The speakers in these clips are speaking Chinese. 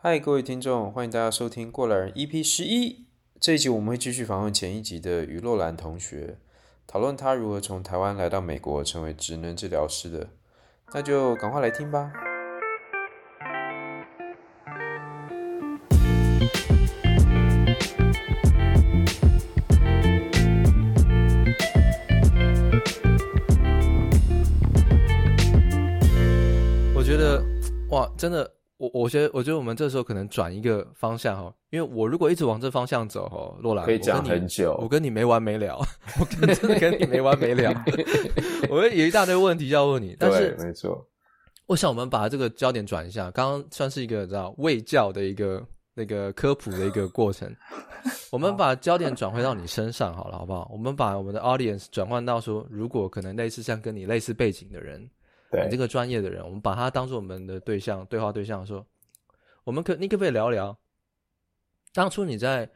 嗨，各位听众，欢迎大家收听《过来人》EP 十一。这一集我们会继续访问前一集的于洛兰同学，讨论他如何从台湾来到美国，成为职能治疗师的。那就赶快来听吧。我觉得，哇，真的。我我觉得，我觉得我们这时候可能转一个方向哈，因为我如果一直往这方向走哈，洛兰可以讲很久我，我跟你没完没了，我跟真的跟你没完没了，我有一大堆问题要问你，但是没错，我想我们把这个焦点转一下，刚刚算是一个知道卫教的一个那个科普的一个过程，我们把焦点转回到你身上好了，好不好？我们把我们的 audience 转换到说，如果可能类似像跟你类似背景的人。对你这个专业的人，我们把他当做我们的对象，对话对象说，我们可你可不可以聊聊，当初你在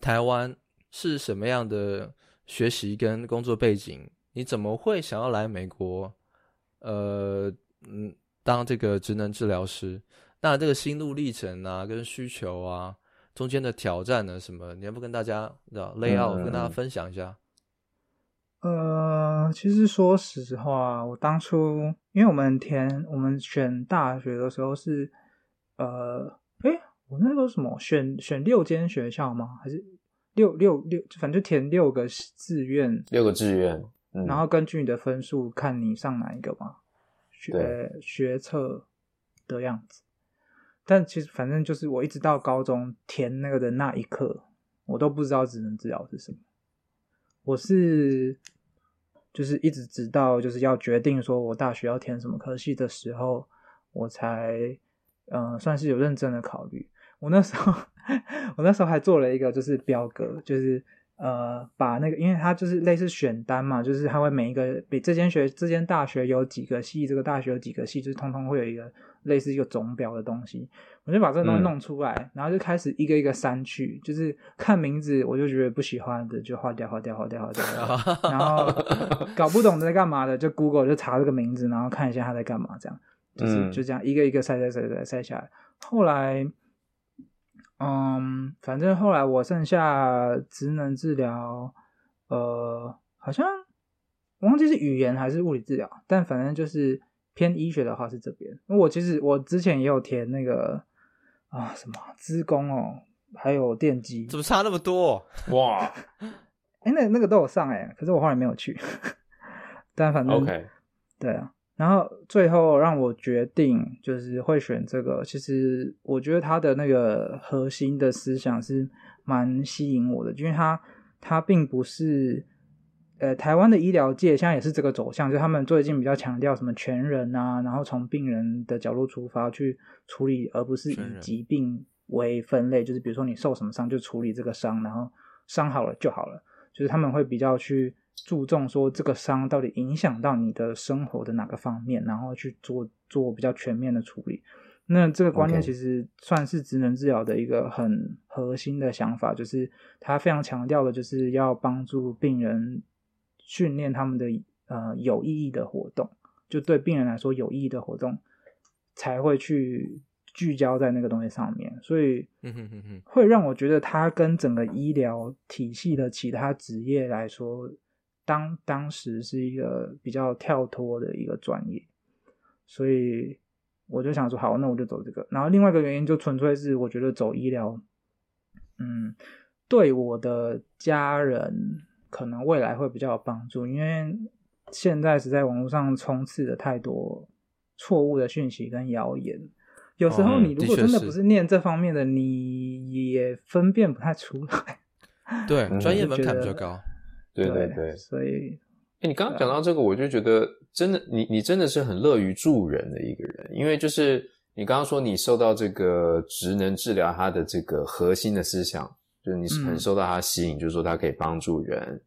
台湾是什么样的学习跟工作背景？你怎么会想要来美国？呃，嗯，当这个职能治疗师？那这个心路历程啊，跟需求啊，中间的挑战呢，什么？你要不跟大家知道 lay out，跟大家分享一下？呃，其实说实话，我当初因为我们填我们选大学的时候是，呃，诶，我那时候什么选选六间学校吗？还是六六六，反正就填六个志愿，六个志愿，嗯，然后根据你的分数看你上哪一个嘛，学学测的样子。但其实反正就是我一直到高中填那个的那一刻，我都不知道职能治疗是什么。我是就是一直直到就是要决定说我大学要填什么科系的时候，我才嗯、算是有认真的考虑。我那时候 我那时候还做了一个就是表格，就是。呃，把那个，因为它就是类似选单嘛，就是它会每一个比这间学这间大学有几个系，这个大学有几个系，就是通通会有一个类似一个总表的东西。我就把这个东西弄出来，嗯、然后就开始一个一个删去，就是看名字我就觉得不喜欢的就划掉，划掉，划掉，划掉，划掉。然后搞不懂在干嘛的，就 Google 就查这个名字，然后看一下他在干嘛，这样就是就这样一个一个筛筛筛筛筛下来。后来。嗯，反正后来我剩下职能治疗，呃，好像我忘记是语言还是物理治疗，但反正就是偏医学的话是这边。我其实我之前也有填那个啊什么资工哦，还有电机，怎么差那么多？哇，哎、欸，那那个都有上哎，可是我后来没有去。但反正 OK，对啊。然后最后让我决定就是会选这个，其实我觉得他的那个核心的思想是蛮吸引我的，因为他他并不是呃台湾的医疗界现在也是这个走向，就他们最近比较强调什么全人啊，然后从病人的角度出发去处理，而不是以疾病为分类，就是比如说你受什么伤就处理这个伤，然后伤好了就好了，就是他们会比较去。注重说这个伤到底影响到你的生活的哪个方面，然后去做做比较全面的处理。那这个观念其实算是职能治疗的一个很核心的想法，就是他非常强调的就是要帮助病人训练他们的呃有意义的活动，就对病人来说有意义的活动才会去聚焦在那个东西上面。所以会让我觉得他跟整个医疗体系的其他职业来说。当当时是一个比较跳脱的一个专业，所以我就想说，好，那我就走这个。然后另外一个原因就纯粹是我觉得走医疗，嗯，对我的家人可能未来会比较有帮助，因为现在实在网络上充斥着太多错误的讯息跟谣言，有时候你如果真的不是念这方面的，你也分辨不太出来。对，专业门槛比较高。对对对，所以，哎，你刚刚讲到这个，我就觉得真的，你你真的是很乐于助人的一个人，因为就是你刚刚说你受到这个职能治疗它的这个核心的思想，就是你很受到它吸引，嗯、就是说它可以帮助人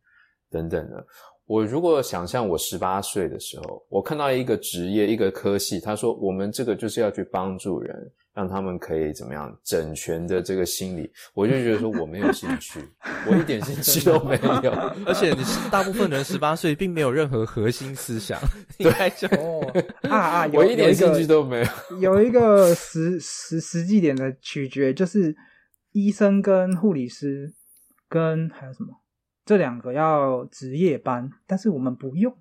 等等的。我如果想象我十八岁的时候，我看到一个职业一个科系，他说我们这个就是要去帮助人，让他们可以怎么样整全的这个心理，我就觉得说我没有兴趣，我一点兴趣都没有。而且你大部分人十八岁并没有任何核心思想，对就哦啊啊，有我一点兴趣都没有。有一个实实实际点的取决就是医生跟护理师跟还有什么这两个要值夜班，但是我们不用，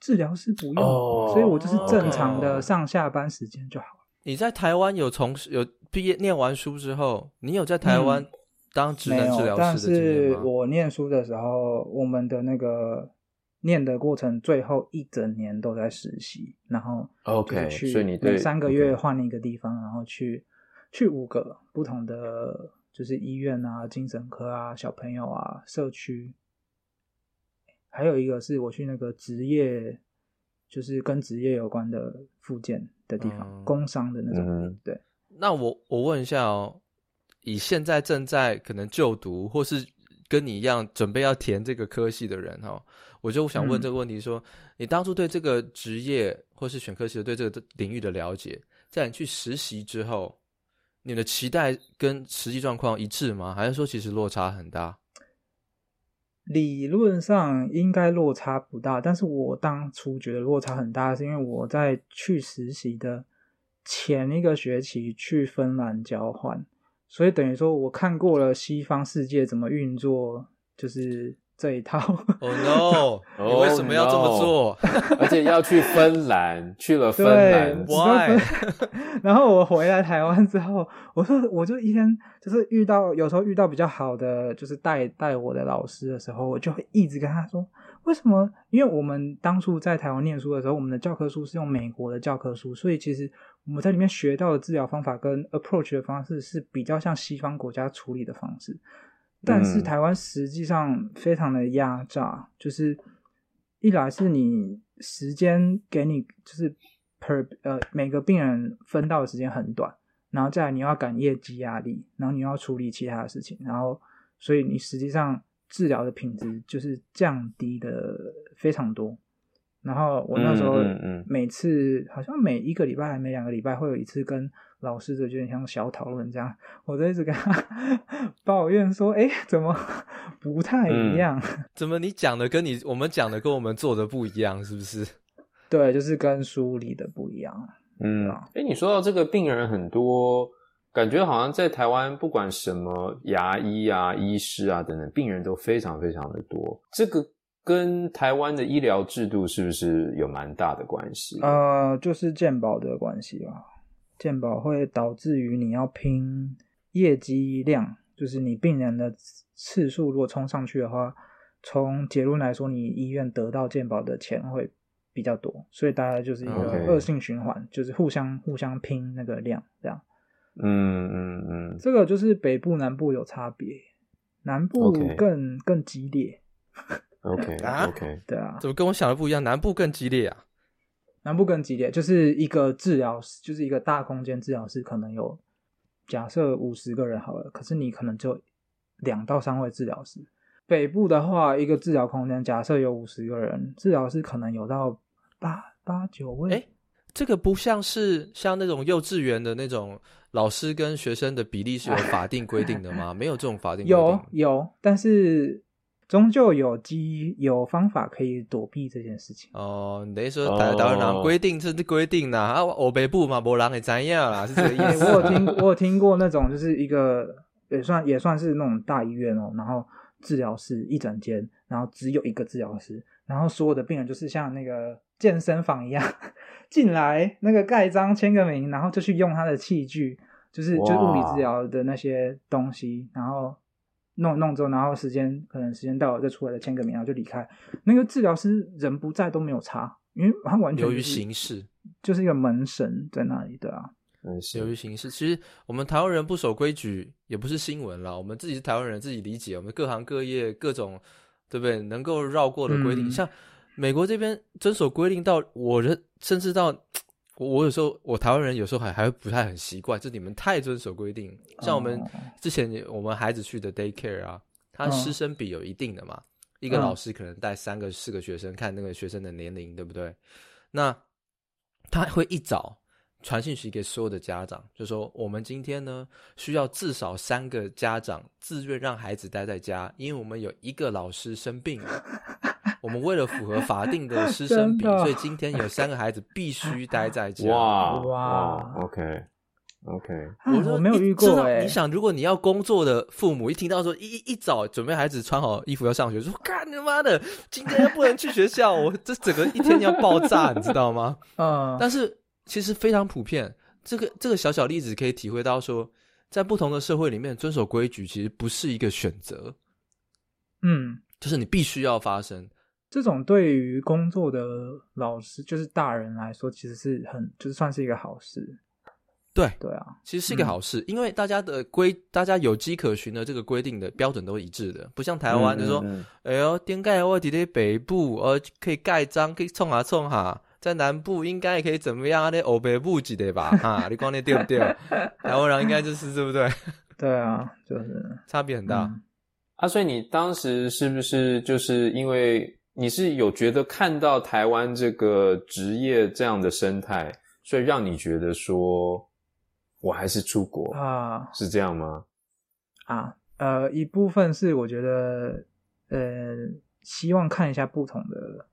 治疗师不用，哦、所以我就是正常的上下班时间就好。你在台湾有从有毕业念完书之后，你有在台湾当职能治疗师的？但是我念书的时候，我们的那个念的过程，最后一整年都在实习，然后 OK，所以你每三个月换一个地方，然后去去五个不同的就是医院啊、精神科啊、小朋友啊、社区，还有一个是我去那个职业，就是跟职业有关的附件。的地方，嗯、工商的那种，嗯、对。那我我问一下哦，以现在正在可能就读，或是跟你一样准备要填这个科系的人哈，我就想问这个问题：说，嗯、你当初对这个职业或是选科系的对这个领域的了解，在你去实习之后，你的期待跟实际状况一致吗？还是说其实落差很大？理论上应该落差不大，但是我当初觉得落差很大，是因为我在去实习的前一个学期去芬兰交换，所以等于说我看过了西方世界怎么运作，就是。这一套，Oh no！你为什么要这么做？oh. 而且要去芬兰，去了芬兰，Why？然后我回来台湾之后，我说我就一天就是遇到有时候遇到比较好的就是带带我的老师的时候，我就会一直跟他说，为什么？因为我们当初在台湾念书的时候，我们的教科书是用美国的教科书，所以其实我们在里面学到的治疗方法跟 approach 的方式是比较像西方国家处理的方式。但是台湾实际上非常的压榨，就是一来是你时间给你就是 per 呃每个病人分到的时间很短，然后再来你要赶业绩压力，然后你要处理其他的事情，然后所以你实际上治疗的品质就是降低的非常多。然后我那时候每次好像每一个礼拜还每两个礼拜会有一次跟。老师的就像小讨论这样，我就一直跟他 抱怨说：“哎，怎么 不太一样？嗯、怎么你讲的跟你我们讲的跟我们做的不一样？是不是？”对，就是跟书里的不一样。嗯，哎，你说到这个病人很多，感觉好像在台湾不管什么牙医啊、医师啊等等，病人都非常非常的多。这个跟台湾的医疗制度是不是有蛮大的关系？呃，就是健保的关系吧。健保会导致于你要拼业绩量，就是你病人的次数如果冲上去的话，从结论来说，你医院得到健保的钱会比较多，所以大概就是一个恶性循环.就是互相互相拼那个量，这样。嗯嗯嗯，这个就是北部南部有差别，南部更.更激烈。OK 啊 OK，对啊，怎么跟我想的不一样？南部更激烈啊？南部更激烈，就是一个治疗室，就是一个大空间治疗室，可能有假设五十个人好了，可是你可能就两到三位治疗师。北部的话，一个治疗空间假设有五十个人，治疗师可能有到八八九位。哎，这个不像是像那种幼稚园的那种老师跟学生的比例是有法定规定的吗？没有这种法定规定。有有，但是。终究有机有方法可以躲避这件事情哦。你等于说台湾人规定是规定的啊，我北部嘛，没人会知道啦，是这个意思。我有听我有听过那种，就是一个也算也算是那种大医院哦，然后治疗室一整间，然后只有一个治疗师，然后所有的病人就是像那个健身房一样进来，那个盖章签个名，然后就去用他的器具，就是就是物理治疗的那些东西，然后。弄弄之后，然后时间可能时间到了再出来再签个名，然后就离开。那个治疗师人不在都没有差，因为他完全由于形式就是一个门神在那里，对啊。由于形式，其实我们台湾人不守规矩也不是新闻啦。我们自己是台湾人，自己理解。我们各行各业各种，对不对？能够绕过的规定，嗯、像美国这边遵守规定到我人，甚至到。我我有时候我台湾人有时候还还会不太很习惯，就你们太遵守规定。像我们之前我们孩子去的 daycare 啊，他师生比有一定的嘛，一个老师可能带三个四个学生，看那个学生的年龄对不对？那他会一早传信息给所有的家长，就说我们今天呢需要至少三个家长自愿让孩子待在家，因为我们有一个老师生病了。我们为了符合法定的师生比，所以今天有三个孩子必须待在家。哇哇，OK OK，我说我没有遇过哎。你想，如果你要工作的父母一听到说一一早准备孩子穿好衣服要上学，说干你妈的，今天又不能去学校，我这整个一天要爆炸，你知道吗？嗯，但是其实非常普遍。这个这个小小例子可以体会到说，在不同的社会里面，遵守规矩其实不是一个选择，嗯，就是你必须要发生。这种对于工作的老师，就是大人来说，其实是很，就是算是一个好事。对对啊，其实是一个好事，嗯、因为大家的规，大家有迹可循的这个规定的标准都一致的，不像台湾，嗯、就说，嗯、哎呦，点盖我底的北部，呃，可以盖章，可以冲下冲下，在南部应该也可以怎么样啊？那欧北部级的吧？哈，你讲的对不对？台湾人应该就是对不对？对啊，就是差别很大。嗯、啊，所以你当时是不是就是因为？你是有觉得看到台湾这个职业这样的生态，所以让你觉得说，我还是出国啊？是这样吗？啊，呃，一部分是我觉得，呃，希望看一下不同的，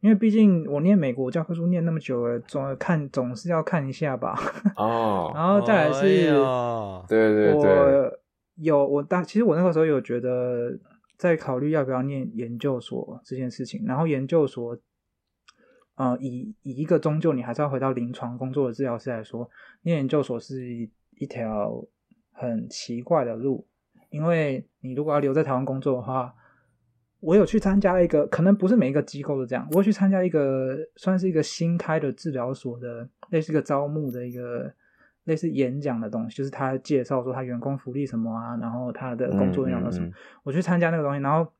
因为毕竟我念美国教科书念那么久了，总看总是要看一下吧。哦，然后再来是，对对对，我有我大，其实我那个时候有觉得。在考虑要不要念研究所这件事情，然后研究所，呃，以以一个终究你还是要回到临床工作的治疗师来说，念研究所是一条很奇怪的路，因为你如果要留在台湾工作的话，我有去参加一个，可能不是每一个机构都这样，我有去参加一个算是一个新开的治疗所的类似一个招募的一个。类似演讲的东西，就是他介绍说他员工福利什么啊，然后他的工作内容什么。嗯嗯嗯、我去参加那个东西，然后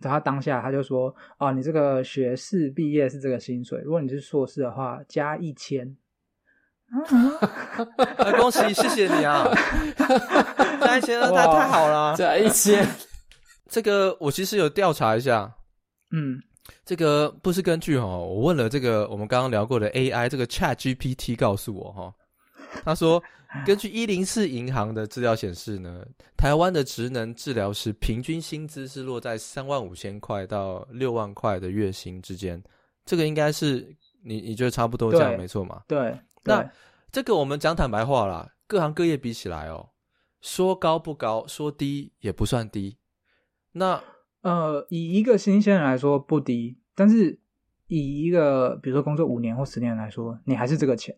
他当下他就说：“啊，你这个学士毕业是这个薪水，如果你是硕士的话，加一千。”恭喜，谢谢你啊！加一千，那太太好了，加一千。这个我其实有调查一下，嗯，这个不是根据哈，我问了这个我们刚刚聊过的 AI，这个 ChatGPT 告诉我哈。他说，根据一零四银行的资料显示呢，台湾的职能治疗师平均薪资是落在三万五千块到六万块的月薪之间。这个应该是你你觉得差不多这样没错嘛？对。那这个我们讲坦白话啦，各行各业比起来哦，说高不高，说低也不算低。那呃，以一个新鲜人来说不低，但是以一个比如说工作五年或十年来说，你还是这个钱。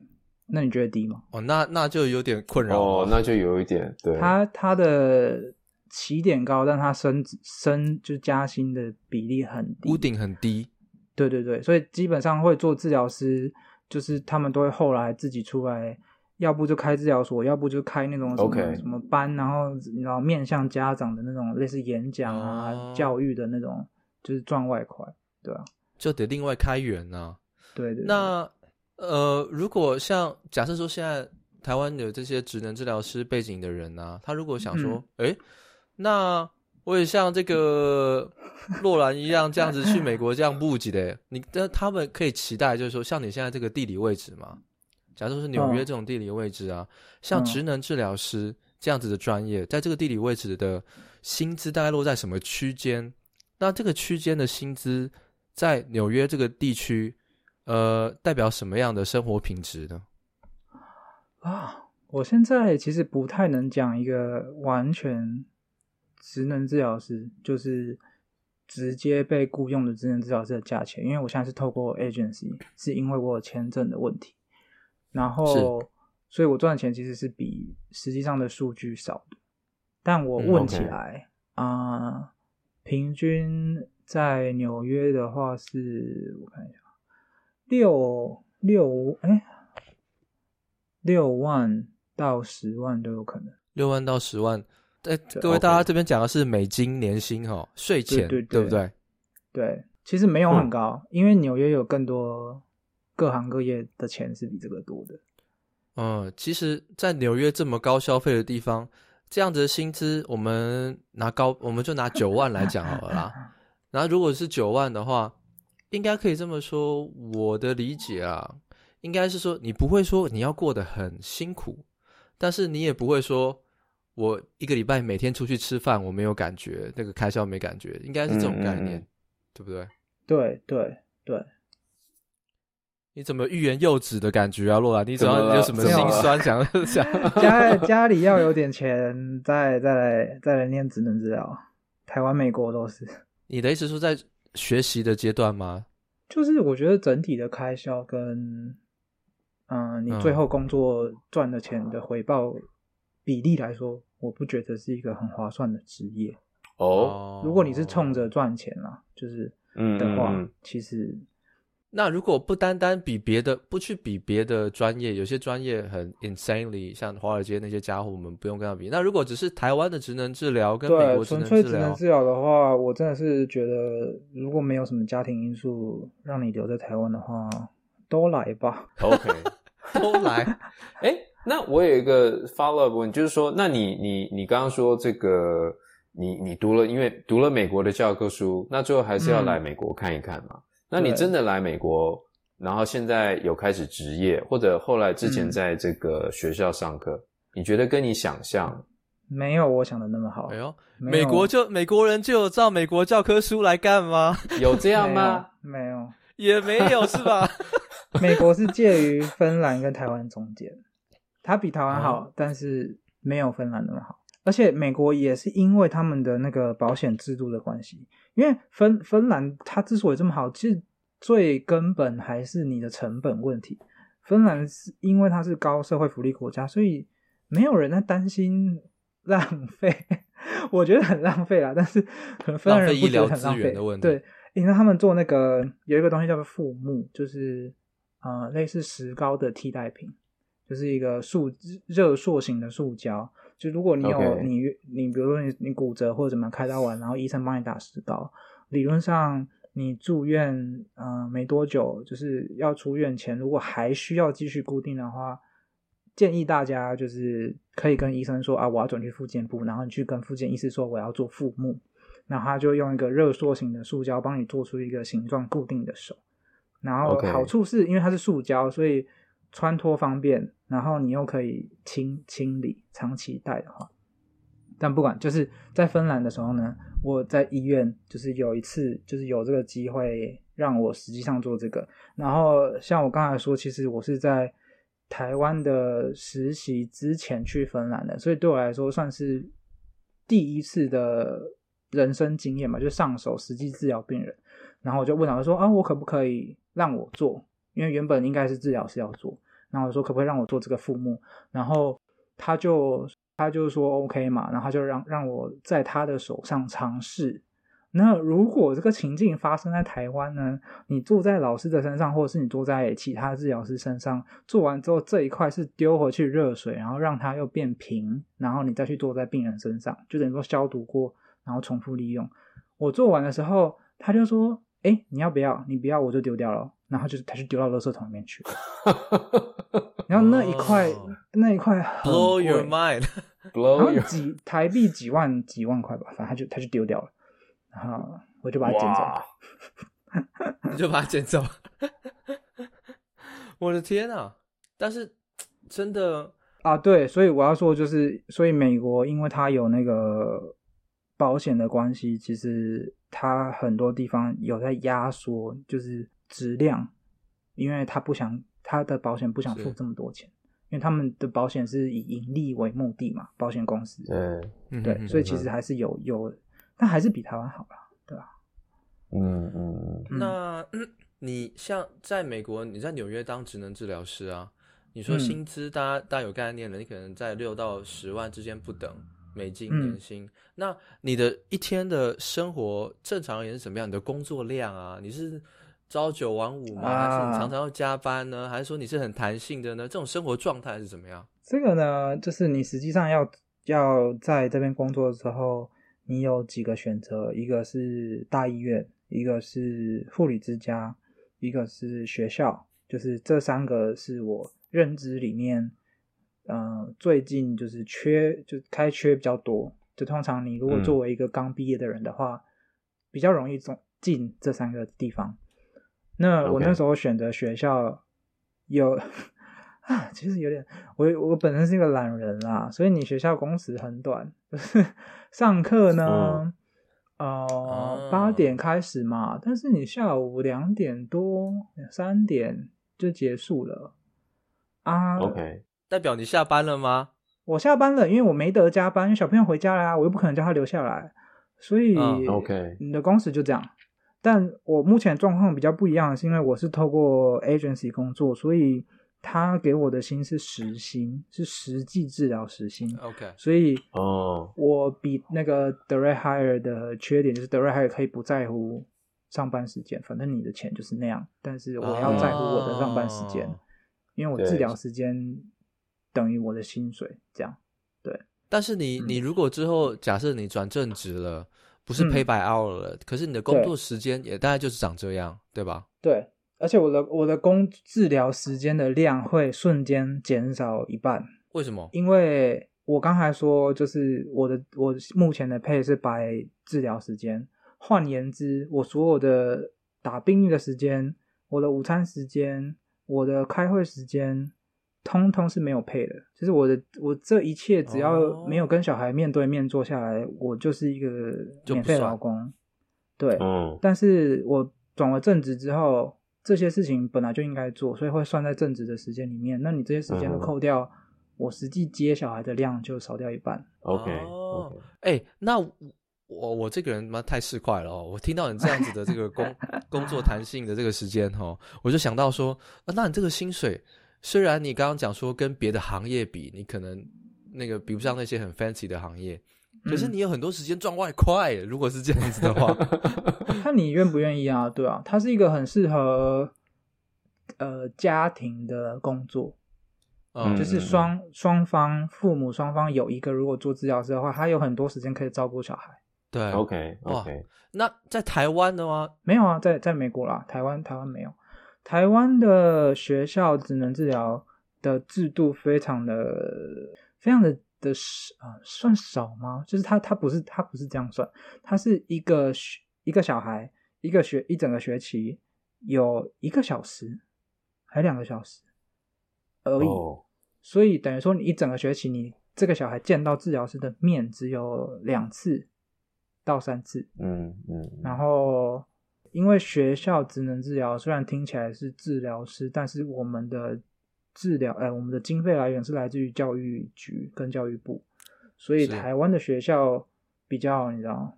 那你觉得低吗？哦，那那就有点困扰哦，那就有一点对。他他的起点高，但他升升就加薪的比例很低，屋顶很低。对对对，所以基本上会做治疗师，就是他们都会后来自己出来，要不就开治疗所，要不就开那种什么.什么班，然后然后面向家长的那种类似演讲啊、哦、教育的那种，就是赚外快，对吧、啊？就得另外开源啊。对，对对。那。呃，如果像假设说现在台湾有这些职能治疗师背景的人呢、啊，他如果想说，哎、嗯，那我也像这个 洛兰一样这样子去美国这样布局的，你的他们可以期待就是说，像你现在这个地理位置嘛，假设说是纽约这种地理位置啊，哦、像职能治疗师这样子的专业，在这个地理位置的薪资大概落在什么区间？那这个区间的薪资在纽约这个地区。呃，代表什么样的生活品质呢？啊，我现在其实不太能讲一个完全职能治疗师，就是直接被雇佣的职能治疗师的价钱，因为我现在是透过 agency，是因为我有签证的问题，然后，所以我赚的钱其实是比实际上的数据少的，但我问起来啊、嗯 okay. 呃，平均在纽约的话是，我看一下。六六哎，六万到十万都有可能。六万到十万，哎，各位大家这边讲的是美金年薪哈，税前对，对，对，对不对？对，其实没有很高，嗯、因为纽约有更多各行各业的钱是比这个多的。嗯，其实，在纽约这么高消费的地方，这样子的薪资，我们拿高，我们就拿九万来讲好了啦。然后，如果是九万的话。应该可以这么说，我的理解啊，应该是说你不会说你要过得很辛苦，但是你也不会说我一个礼拜每天出去吃饭我没有感觉，那个开销没感觉，应该是这种概念，嗯嗯嗯对不对？对对对。你怎么欲言又止的感觉啊，洛兰？你怎么有什么心酸想 想？家家里要有点钱，再再来再来念职能治疗。台湾、美国都是。你的意思是说在学习的阶段吗？就是我觉得整体的开销跟，嗯、呃，你最后工作赚的钱的回报比例来说，我不觉得是一个很划算的职业。哦，如果你是冲着赚钱啦，就是的话，嗯、其实。那如果不单单比别的，不去比别的专业，有些专业很 insanely，像华尔街那些家伙，我们不用跟他比。那如果只是台湾的职能治疗跟美国职能治疗，纯粹职能治疗的话，我真的是觉得，如果没有什么家庭因素让你留在台湾的话，都来吧。OK，都来。哎、欸，那我有一个 follow up 问，就是说，那你你你刚刚说这个，你你读了，因为读了美国的教科书，那最后还是要来美国看一看嘛？嗯那你真的来美国，然后现在有开始职业，或者后来之前在这个学校上课，嗯、你觉得跟你想象没有我想的那么好？哎呦，美国就美国人就有照美国教科书来干吗？有这样吗？没有，没有也没有是吧？美国是介于芬兰跟台湾中间，它比台湾好，嗯、但是没有芬兰那么好。而且美国也是因为他们的那个保险制度的关系。因为芬芬兰它之所以这么好，其实最根本还是你的成本问题。芬兰是因为它是高社会福利国家，所以没有人在担心浪费。我觉得很浪费啦，但是可能芬兰人不觉得很浪费。的问题对，因为他们做那个有一个东西叫做副木，就是呃类似石膏的替代品，就是一个塑热塑型的塑胶。就如果你有.你你比如说你你骨折或者怎么开刀完，然后医生帮你打石膏，理论上你住院嗯、呃、没多久，就是要出院前，如果还需要继续固定的话，建议大家就是可以跟医生说啊，我要转去复健部，然后你去跟复健医师说我要做腹木，然后他就用一个热塑型的塑胶帮你做出一个形状固定的手，然后好处是因为它是塑胶，所以。穿脱方便，然后你又可以清清理，长期戴的话。但不管就是在芬兰的时候呢，我在医院就是有一次就是有这个机会让我实际上做这个。然后像我刚才说，其实我是在台湾的实习之前去芬兰的，所以对我来说算是第一次的人生经验嘛，就上手实际治疗病人。然后我就问老师说啊，我可不可以让我做？因为原本应该是治疗师要做，然后我说可不可以让我做这个副木，然后他就他就说 OK 嘛，然后他就让让我在他的手上尝试。那如果这个情境发生在台湾呢？你坐在老师的身上，或者是你坐在其他治疗师身上，做完之后这一块是丢回去热水，然后让它又变平，然后你再去坐在病人身上，就等于说消毒过，然后重复利用。我做完的时候，他就说：“哎，你要不要？你不要我就丢掉了。”然后就是他就丢到垃圾桶里面去，然后那一块、oh, 那一块，blow your mind，然后几台币几万几万块吧，反正他就他就丢掉了，然后我就把它捡走了，你就把它捡走，我的天啊！但是真的啊，对，所以我要说就是，所以美国因为它有那个保险的关系，其实它很多地方有在压缩，就是。质量，因为他不想他的保险不想付这么多钱，因为他们的保险是以盈利为目的嘛，保险公司。对，对，所以其实还是有有，但还是比台湾好啦，对吧？嗯嗯。那、嗯、你像在美国，你在纽约当职能治疗师啊，你说薪资，大家、嗯、大家有概念了，你可能在六到十万之间不等美金年薪。嗯、那你的一天的生活正常而言是怎么样？你的工作量啊，你是？朝九晚五吗？还是你常常要加班呢？啊、还是说你是很弹性的呢？这种生活状态是怎么样？这个呢，就是你实际上要要在这边工作的时候，你有几个选择：一个是大医院，一个是护理之家，一个是学校。就是这三个是我认知里面，呃，最近就是缺，就开缺比较多。就通常你如果作为一个刚毕业的人的话，嗯、比较容易进进这三个地方。那我那时候选择学校，有啊，其实有点，我我本身是一个懒人啦，所以你学校工时很短，就是上课呢，嗯、呃，八点开始嘛，但是你下午两点多、三点就结束了啊。OK，代表你下班了吗？我下班了，因为我没得加班，因为小朋友回家了啊，我又不可能叫他留下来，所以 OK，你的工时就这样。但我目前状况比较不一样，是因为我是透过 agency 工作，所以他给我的薪是实薪，是实际治疗时薪。OK，所以哦，我比那个 direct hire 的缺点就是 direct hire 可以不在乎上班时间，反正你的钱就是那样。但是我要在乎我的上班时间，哦、因为我治疗时间。等于我的薪水这样，对。但是你你如果之后假设你转正职了，不是 pay by hour 了，嗯、可是你的工作时间也大概就是长这样，对，对吧？对，而且我的我的工治疗时间的量会瞬间减少一半。为什么？因为我刚才说，就是我的我目前的 pay 是 by 治疗时间，换言之，我所有的打病历的时间，我的午餐时间，我的开会时间。通通是没有配的，就是我的，我这一切只要没有跟小孩面对面坐下来，哦、我就是一个免费劳工。对，嗯，但是我转了正职之后，这些事情本来就应该做，所以会算在正职的时间里面。那你这些时间都扣掉，嗯、我实际接小孩的量就少掉一半。OK，哦，哎那我我这个人妈太市侩了哦！我听到你这样子的这个工 工作弹性的这个时间哈，我就想到说，啊，那你这个薪水。虽然你刚刚讲说跟别的行业比，你可能那个比不上那些很 fancy 的行业，可是你有很多时间赚外快。如果是这样子的话，看你愿不愿意啊？对啊，它是一个很适合呃家庭的工作，嗯，就是双双方父母双方有一个如果做治疗师的话，他有很多时间可以照顾小孩。对，OK OK。那在台湾的吗，没有啊，在在美国啦，台湾台湾没有。台湾的学校职能治疗的制度非常的、非常的的啊、呃，算少吗？就是他他不是他不是这样算，他是一个学一个小孩一个学一整个学期有一个小时还两个小时而已，oh. 所以等于说你一整个学期你这个小孩见到治疗师的面只有两次到三次，嗯嗯，然后。因为学校职能治疗虽然听起来是治疗师，但是我们的治疗，哎，我们的经费来源是来自于教育局跟教育部，所以台湾的学校比较，你知道，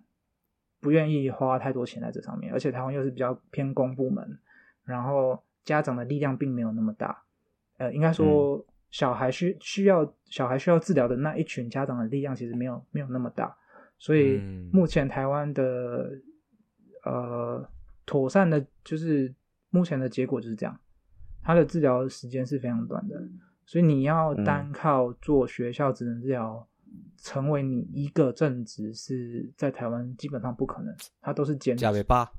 不愿意花太多钱在这上面，而且台湾又是比较偏公部门，然后家长的力量并没有那么大，呃，应该说小孩需需要小孩需要治疗的那一群家长的力量其实没有没有那么大，所以目前台湾的呃。妥善的，就是目前的结果就是这样，他的治疗时间是非常短的，所以你要单靠做学校职能治疗，成为你一个正职是在台湾基本上不可能，它都是兼职。加尾巴。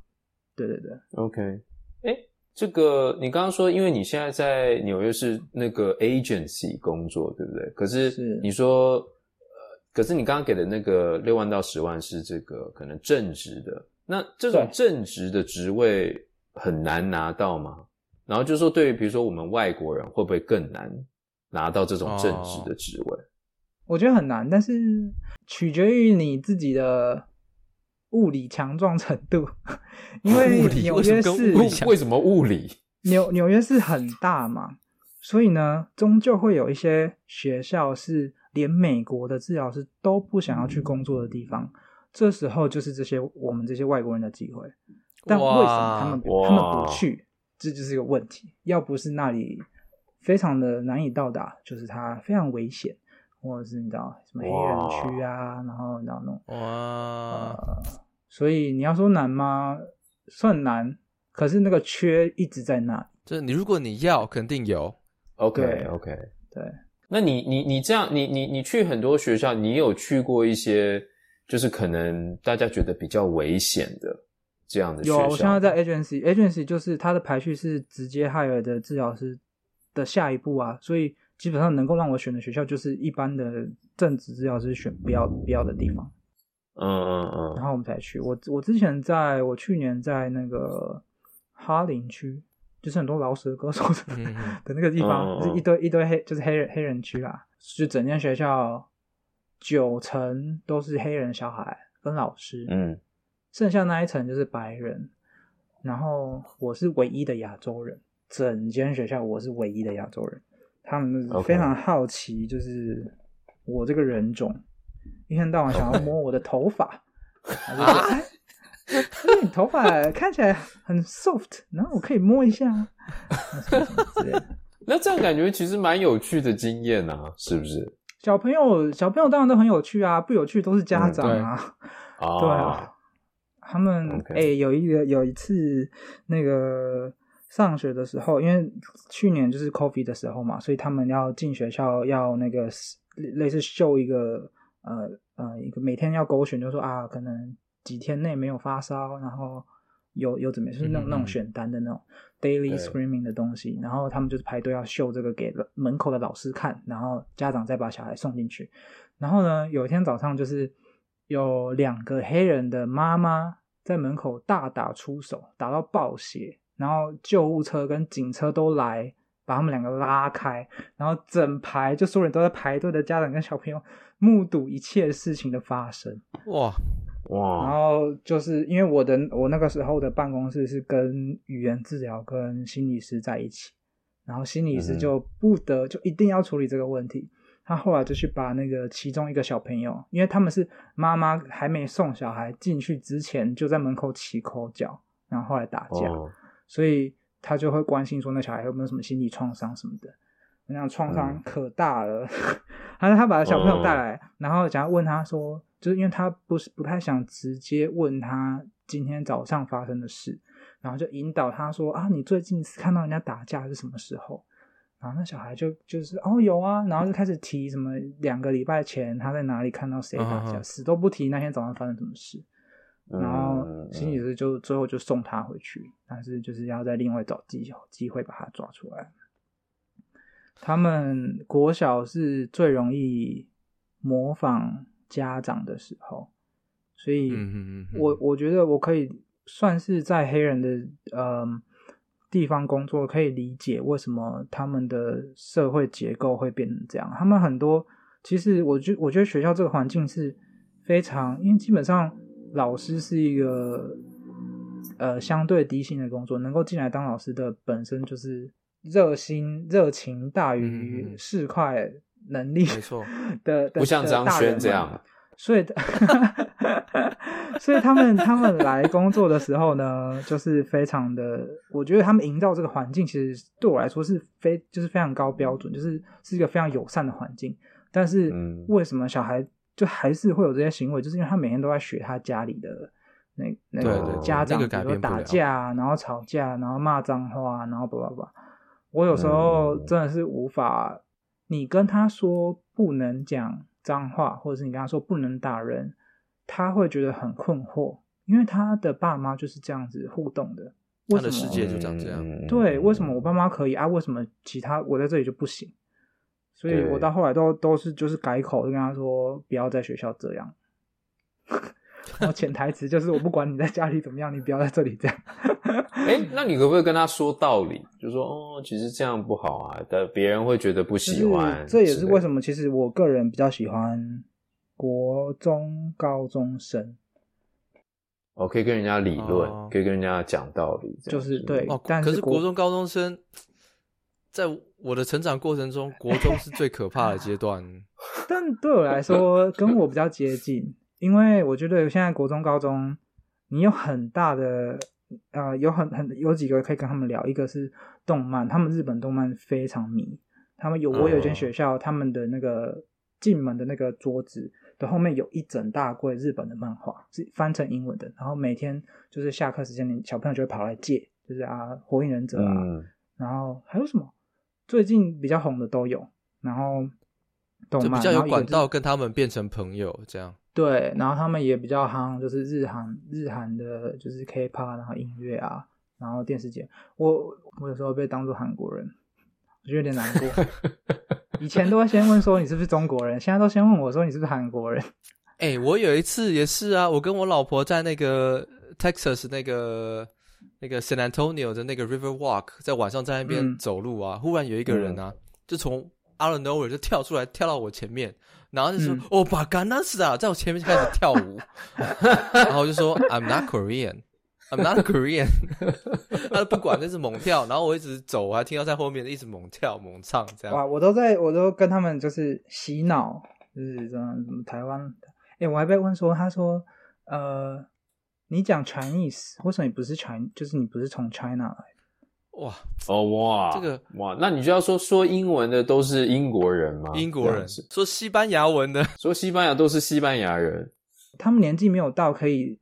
对对对，OK。哎，这个你刚刚说，因为你现在在纽约是那个 agency 工作，对不对？可是你说，呃，可是你刚刚给的那个六万到十万是这个可能正职的。那这种正职的职位很难拿到吗？然后就是说，对于比如说我们外国人，会不会更难拿到这种正职的职位？我觉得很难，但是取决于你自己的物理强壮程度。因为纽约市为什么物理？纽纽约市很大嘛，所以呢，终究会有一些学校是连美国的治疗师都不想要去工作的地方。嗯这时候就是这些我们这些外国人的机会，但为什么他们哇他们不去？这就是一个问题。要不是那里非常的难以到达，就是它非常危险，或者是你知道什么黑人区啊，然后然后那种哇、呃，所以你要说难吗？算难，可是那个缺一直在那里。就是你如果你要，肯定有。OK 对 OK，对。那你你你这样，你你你去很多学校，你有去过一些？就是可能大家觉得比较危险的这样的学校。有，我现在在 agency，agency 就是它的排序是直接 hire 的治疗师的下一步啊，所以基本上能够让我选的学校就是一般的正职治疗师选不要不要的地方。嗯嗯嗯。然后我们才去。我我之前在我去年在那个哈林区，就是很多饶舌歌手的 的那个地方，哦就是一堆一堆黑，就是黑人黑人区啦，就整间学校九成都是黑人小孩跟老师，嗯，剩下那一层就是白人，然后我是唯一的亚洲人，整间学校我是唯一的亚洲人，他们非常好奇，就是我这个人种，一天到晚想要摸我的头发，头发看起来很 soft，然后我可以摸一下吗？什么什么之类的。那这样感觉其实蛮有趣的经验啊，是不是？小朋友，小朋友当然都很有趣啊，不有趣都是家长啊。哦，对啊，他们哎有一个有一次那个上学的时候，因为去年就是 coffee 的时候嘛，所以他们要进学校要那个类似秀一个呃呃一个每天要勾选，就说啊可能几天内没有发烧，然后有有怎么样，就是那种那种选单的那种 daily screaming 的东西，然后他们就是排队要秀这个给门口的老师看，然后家长再把小孩送进去。然后呢，有一天早上就是有两个黑人的妈妈在门口大打出手，打到爆血，然后救护车跟警车都来把他们两个拉开，然后整排就所有人都在排队的家长跟小朋友目睹一切事情的发生。哇，然，后就是因为我的我那个时候的办公室是跟语言治疗跟心理师在一起，然后心理师就不得、就一定要处理这个问题。他后来就去把那个其中一个小朋友，因为他们是妈妈还没送小孩进去之前就在门口起口角，然后后来打架，哦，所以他就会关心说那小孩有没有什么心理创伤什么的。那样创伤可大了，他说他把小朋友带来，然后想要问他说，就是因为他不是不太想直接问他今天早上发生的事，然后就引导他说啊，你最近看到人家打架是什么时候？然后那小孩就就是哦有啊，然后就开始提什么两个礼拜前他在哪里看到谁打架，死都不提那天早上发生什么事。嗯然后心理师就最后就送他回去，但是就是要再另外找机机会把他抓出来。他们国小是最容易模仿家长的时候，所以我。我觉得我可以算是在黑人的呃地方工作，可以理解为什么他们的社会结构会变成这样。他们很多其实我觉我觉得学校这个环境是非常，因为基本上老师是一个呃相对低薪的工作，能够进来当老师的本身就是热心热情大于市侩能力没错 的，不像张轩这，样们，所以 所以他们他们来工作的时候呢，就是非常的，我觉得他们营造这个环境，其实对我来说是非就是非常高标准，就是是一个非常友善的环境。但是嗯为什么小孩就还是会有这些行为？就是因为他每天都在学他家里的那那个家长，那个比如说打架，然后吵架，然后骂脏话，然后叭叭叭。我有时候嗯真的是无法，你跟他说不能讲脏话，或者是你跟他说不能打人，他会觉得很困惑，因为他的爸妈就是这样子互动的。为什么他的世界就长这样嗯对，为什么我爸妈可以啊？为什么其他我在这里就不行？所以我到后来都都是就是改口，就跟他说不要在学校这样。然后潜台词就是我不管你在家里怎么样，你不要在这里这样。哎，那你可不可以跟他说道理？就说哦，其实这样不好啊，但别人会觉得不喜欢。就是、这也是为什么么，其实我个人比较喜欢国中高中生，我可以跟人家理论，哦可以跟人家讲道理，这样就是对。哦，但是可是国中高中生，在我的成长过程中，国中是最可怕的阶段。但对我来说，跟我比较接近，因为我觉得现在国中、高中，你有很大的呃，有很很有几个可以跟他们聊。一个是动漫，他们日本动漫非常迷。他们有我有一间学校，他们的那个进门的那个桌子的后面有一整大柜日本的漫画，是翻成英文的。然后每天就是下课时间，小朋友就会跑来借，就是啊，火影忍者啊，嗯，然后还有什么最近比较红的都有。然后动漫就比较有管道跟他们变成朋友，这样。对，然后他们也比较夯，就是日韩日韩的，就是 K-pop，然后音乐啊，然后电视节。我我有时候被当做韩国人，我觉得有点难过。以前都会先问说你是不是中国人，现在都先问我说你是不是韩国人。哎、欸，我有一次也是啊，我跟我老婆在那个 Texas 那个那个 San Antonio 的那个 River Walk，在晚上在那边走路啊，嗯、忽然有一个人啊，嗯、就从 out of nowhere 就跳出来，跳到我前面，然后就说：“哦、嗯，巴干纳斯啊！”在我前面就开始跳舞，然后我就说：“I'm not Korean, I'm not Korean。”他不管，就是猛跳，然后我一直走，我还听到在后面一直猛跳猛唱这样。哇，我都在，我都跟他们就是洗脑，就是这样。什么台湾？哎、欸，我还被问说，他说：“呃。”你讲 Chinese，为什么你不是 China？就是你不是从 China 来？哇哦哇，这个哇，那你就要说说英文的都是英国人吗？英国人说西班牙文的，说西班牙都是西班牙人。他们年纪没有到可以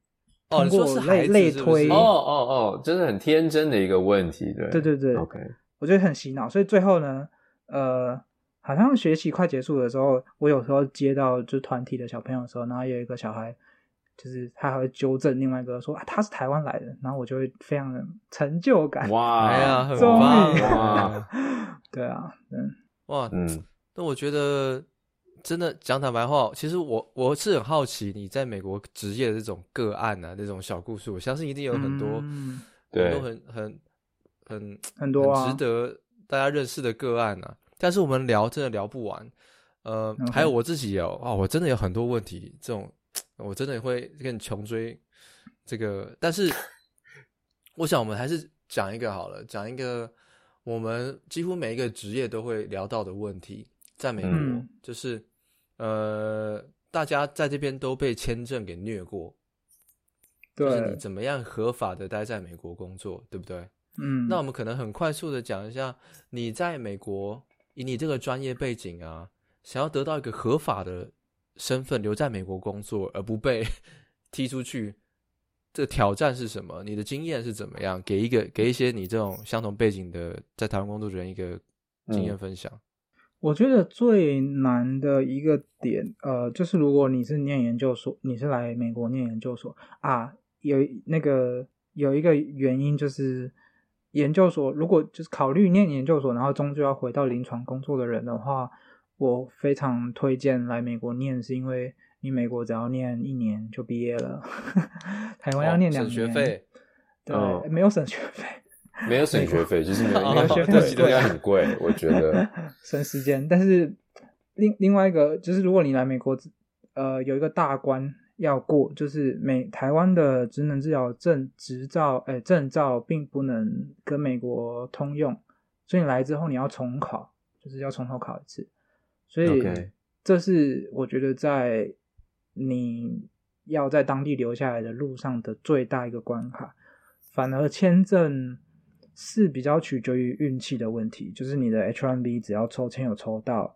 通过类类推哦哦哦，真的很天真的一个问题，对对对对。OK，我觉得很洗脑，所以最后呢，呃，好像学习快结束的时候，我有时候接到就团体的小朋友的时候，然后有一个小孩。就是他还会纠正另外一个说啊，他是台湾来的，然后我就会非常的成就感。哇，哎呀，很棒啊！对啊，嗯，哇，嗯，那我觉得真的讲坦白话，其实我我是很好奇你在美国职业的这种个案啊，这种小故事，我相信一定有很多，嗯、对，都很很很很多、啊、很值得大家认识的个案啊。但是我们聊真的聊不完，呃.还有我自己有啊，我真的有很多问题这种。我真的会跟你穷追这个，但是我想我们还是讲一个好了，讲一个我们几乎每一个职业都会聊到的问题，在美国、嗯、就是呃，大家在这边都被签证给虐过，对，就是你怎么样合法的待在美国工作，对不对？嗯，那我们可能很快速的讲一下，你在美国以你这个专业背景啊，想要得到一个合法的。身份留在美国工作而不被 踢出去，这挑战是什么？你的经验是怎么样？给一个给一些你这种相同背景的在台湾工作的人一个经验分享。我觉得最难的一个点，呃，就是如果你是念研究所，你是来美国念研究所啊，有那个有一个原因就是研究所如果就是考虑念研究所，然后终究要回到临床工作的人的话。我非常推荐来美国念，是因为你美国只要念一年就毕业了，台湾要念两年，省学费，对，哦、没有省学费，没有省学费，就是没有，没有学费，对啊，很贵，我觉得 省时间。但是另另外一个就是，如果你来美国，呃，有一个大关要过，就是美台湾的职能治疗证执照，哎，证照并不能跟美国通用，所以你来之后你要重考，就是要从头考一次。所以，这是我觉得在你要在当地留下来的路上的最大一个关卡。反而签证是比较取决于运气的问题，就是你的 H1B 只要抽签有抽到，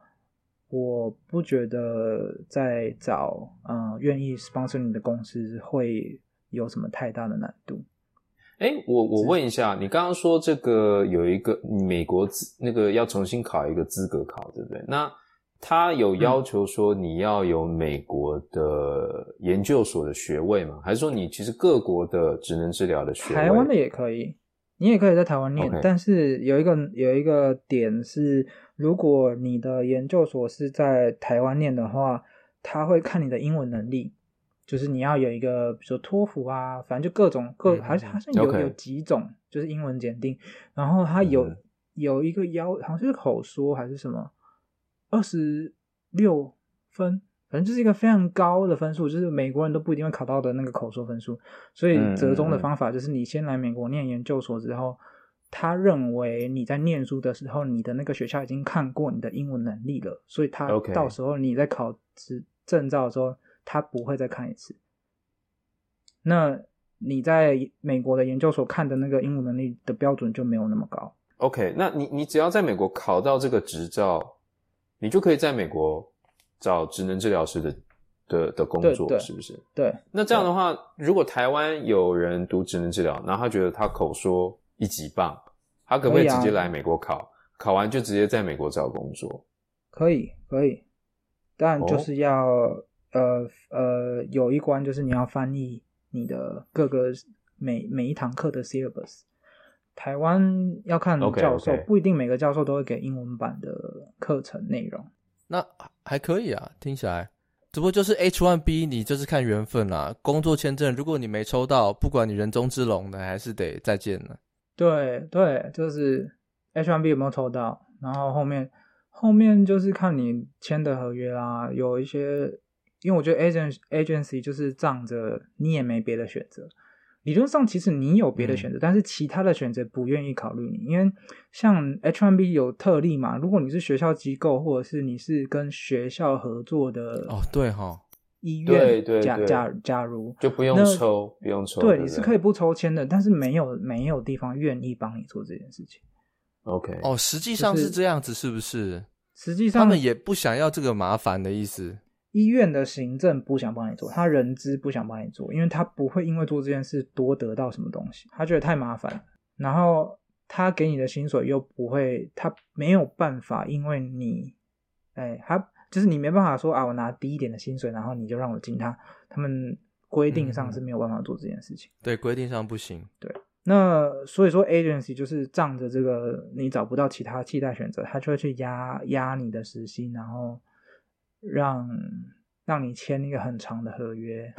我不觉得在找嗯愿意 sponsor 你的公司会有什么太大的难度。哎，我我问一下，你刚刚说这个有一个美国资那个要重新考一个资格考，对不对？那他有要求说你要有美国的研究所的学位吗？还是说你其实各国的职能治疗的学位？台湾的也可以，你也可以在台湾念。Okay. 但是有一个有一个点是，如果你的研究所是在台湾念的话，他会看你的英文能力，就是你要有一个，比如说托福啊，反正就各种各，还是还是有 Okay. 有几种，就是英文检定。然后他有、嗯、有一个要，好像是口说还是什么。二十六分，反正就是一个非常高的分数，就是美国人都不一定会考到的那个口说分数。所以折中的方法就是，你先来美国念研究所之后，他认为你在念书的时候，你的那个学校已经看过你的英文能力了，所以他到时候你在考执证照的时候，他不会再看一次。那你在美国的研究所看的那个英文能力的标准就没有那么高。OK，那你你只要在美国考到这个执照。你就可以在美国找职能治疗师的的的工作，是不是？对。那这样的话，如果台湾有人读职能治疗，然后他觉得他口说一级棒，他可不可以直接来美国考？啊、考完就直接在美国找工作？可以，可以。但就是要、哦、呃呃有一关，就是你要翻译你的各个每每一堂课的 syllabus。台湾要看教授，okay, okay. 不一定每个教授都会给英文版的课程内容。那还可以啊，听起来只不过就是 H one B，你就是看缘分啦。工作签证，如果你没抽到，不管你人中之龙的，还是得再见了。对对，就是 H one B 有没有抽到，然后后面后面就是看你签的合约啦。有一些，因为我觉得 agent agency 就是仗着你也没别的选择。理论上，其实你有别的选择，嗯、但是其他的选择不愿意考虑你，因为像 H1B 有特例嘛。如果你是学校机构，或者是你是跟学校合作的哦，对哈，医院假假假如就不用抽，不用抽。对，你是可以不抽签的，但是没有没有地方愿意帮你做这件事情。OK，哦，实际上是这样子，是不是？实际上他们也不想要这个麻烦的意思。医院的行政不想帮你做，他人资不想帮你做，因为他不会因为做这件事多得到什么东西，他觉得太麻烦。然后他给你的薪水又不会，他没有办法，因为你，哎，他就是你没办法说啊，我拿低一点的薪水，然后你就让我进他，他们规定上是没有办法做这件事情。嗯、对，规定上不行。对，那所以说 agency 就是仗着这个你找不到其他替代选择，他就会去压压你的时薪，然后。让让你签一个很长的合约，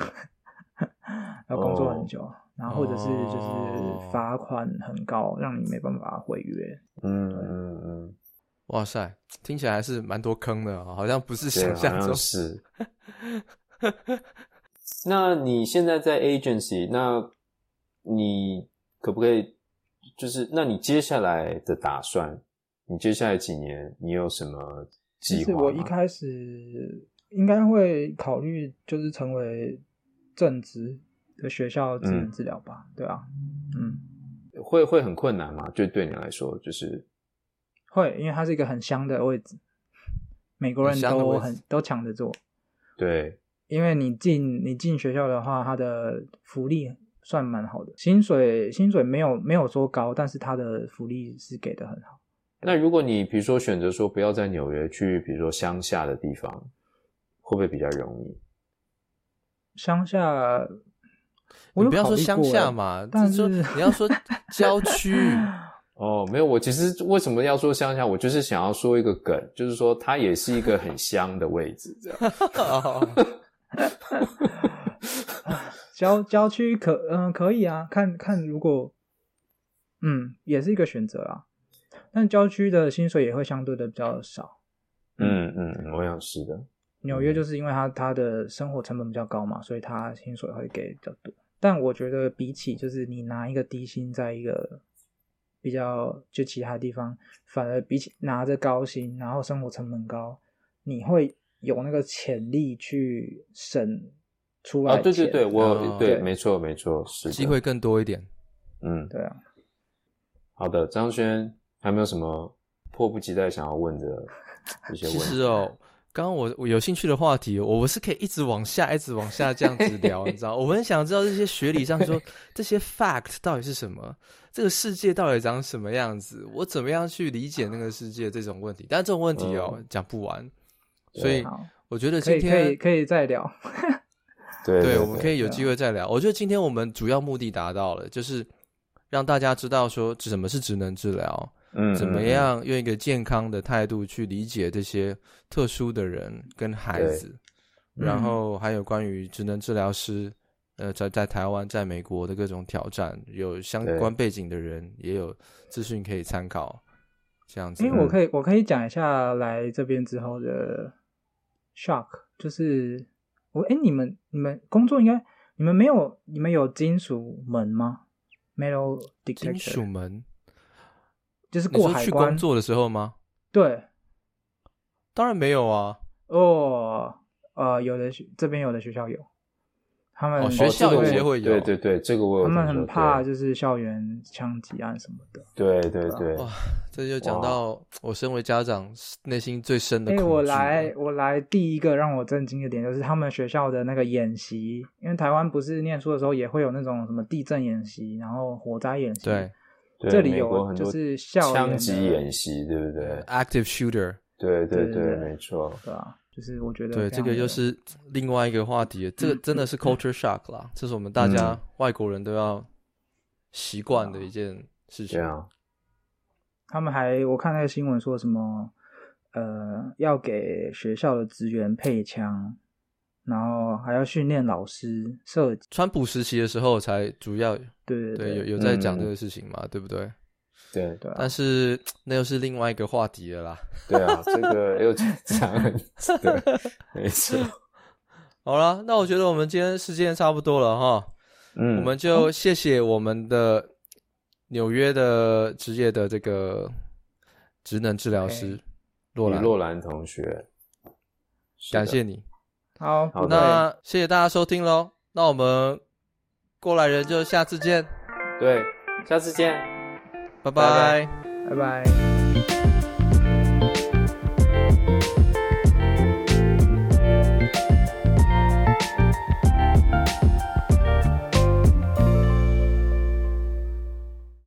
要工作很久，oh. 然后或者是就是罚款很高，oh. 让你没办法毁约。嗯嗯嗯，哇塞，听起来还是蛮多坑的，好像不是想象中是。那你现在在 agency，那你可不可以就是？那你接下来的打算？你接下来几年你有什么？其实我一开始应该会考虑，就是成为正职的学校职能治疗吧，嗯、对啊，嗯，会会很困难吗？就对你来说，就是会，因为它是一个很香的位置，美国人都很，很都抢着做，对，因为你进你进学校的话，它的福利算蛮好的，薪水薪水没有没有说高，但是它的福利是给的很好。那如果你比如说选择说不要在纽约去，比如说乡下的地方，会不会比较容易？乡下，你不要说乡下嘛，但是你要说郊区。哦，没有，我其实为什么要说乡下？我就是想要说一个梗，就是说它也是一个很香的位置，这样。郊郊区可嗯可以啊，看看如果嗯也是一个选择啊。但郊区的薪水也会相对的比较少。嗯嗯，我想是的。纽约就是因为它它的生活成本比较高嘛，所以它薪水会给比较多。但我觉得比起就是你拿一个低薪在一个比较就其他地方，反而比起拿着高薪，然后生活成本高，你会有那个潜力去省出来钱。啊，对对对，我、对，没错没错，是机会更多一点。嗯，对啊。好的，张轩。还没有什么迫不及待想要问的一些问题？其实哦，刚刚我我有兴趣的话题，我我是可以一直往下，一直往下这样子聊，你知道？我很想知道这些学理上说这些 fact 到底是什么，这个世界到底长什么样子，我怎么样去理解那个世界这种问题？但这种问题哦，讲、嗯、不完，所以我觉得今天可以可以再聊。对，对，对，我们可以有机会再聊。我觉得今天我们主要目的达到了，就是让大家知道说什么是职能治疗。嗯，怎么样用一个健康的态度去理解这些特殊的人跟孩子，然后还有关于职能治疗师，呃，在在台湾、在美国的各种挑战，有相关背景的人也有资讯可以参考，这样子。因为我可以，我可以讲一下来这边之后的 shock，就是我，哎，你们你们工作应该你们没有你们有金属门吗？Metal detector。金属门。就是过海关去工作的时候吗？对，当然没有啊。哦，呃，有的学这边有的学校有，他们、哦、学校有些会有。对对对，这个我有。他们很怕就是校园枪击案什么的。对对对，哇，这就讲到我身为家长内心最深的。哎、欸，我来我来，第一个让我震惊的点就是他们学校的那个演习，因为台湾不是念书的时候也会有那种什么地震演习，然后火灾演习。对。这里有就是枪击演习，对不对？Active shooter，对对对，对，对，没错，对啊，就是我觉得对这个又是另外一个话题，这个真的是 culture shock 啦，嗯、这是我们大家外国人都要习惯的一件事情。对啊，他们还我看那个新闻说什么，呃，要给学校的职员配枪，然后还要训练老师设计。川普时期的时候才主要对对对有有在讲这个事情嘛，嗯、对不对？对对、啊，但是那又是另外一个话题了啦。对啊，这个又讲 很对，没错。好了，那我觉得我们今天时间差不多了哈。嗯，我们就谢谢我们的纽约的职业的这个职能治疗师洛兰洛兰同学，感谢你。好，那谢谢大家收听喽。那我们过来人就下次见。对，下次见。拜拜，拜拜。